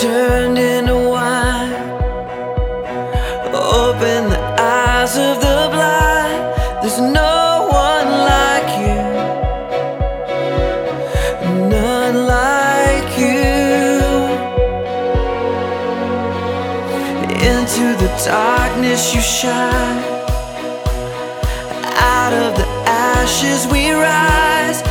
turned into wine. Open the eyes of the blind. There's no one like you, none like you. Into the darkness you shine. Out of the ashes we rise.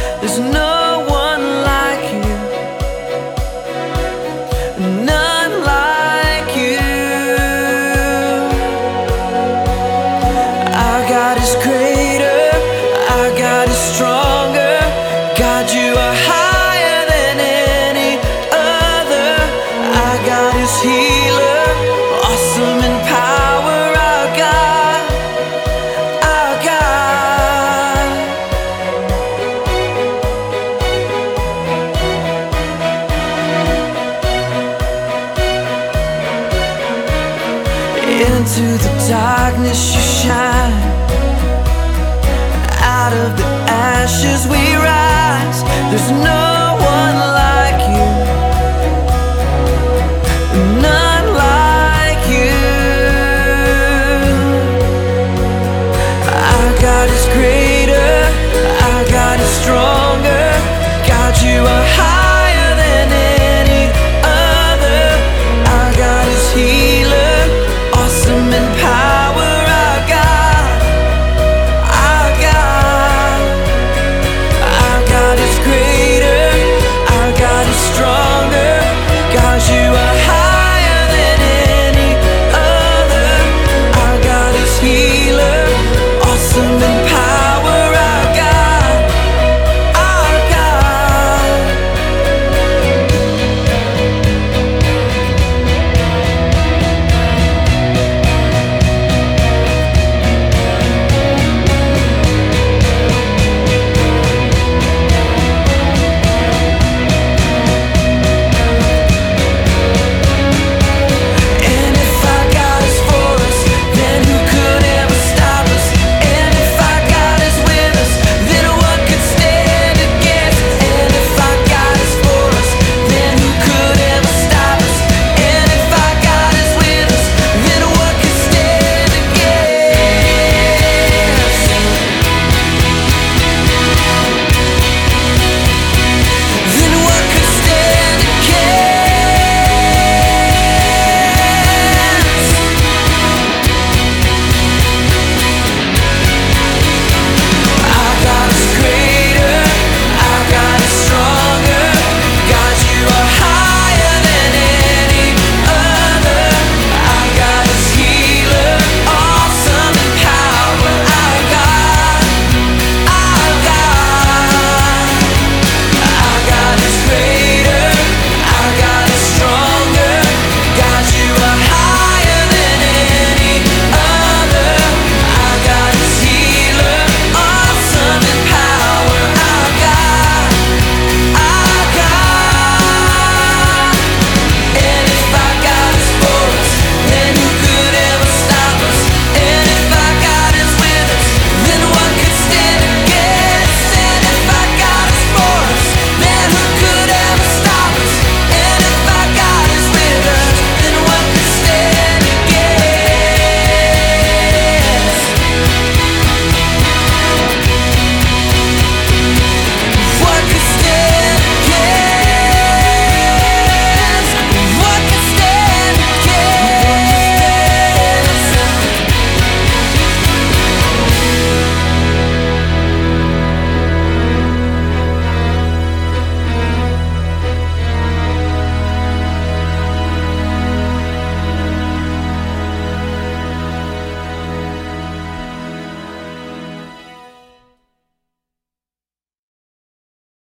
Into the darkness you shine. Out of the ashes we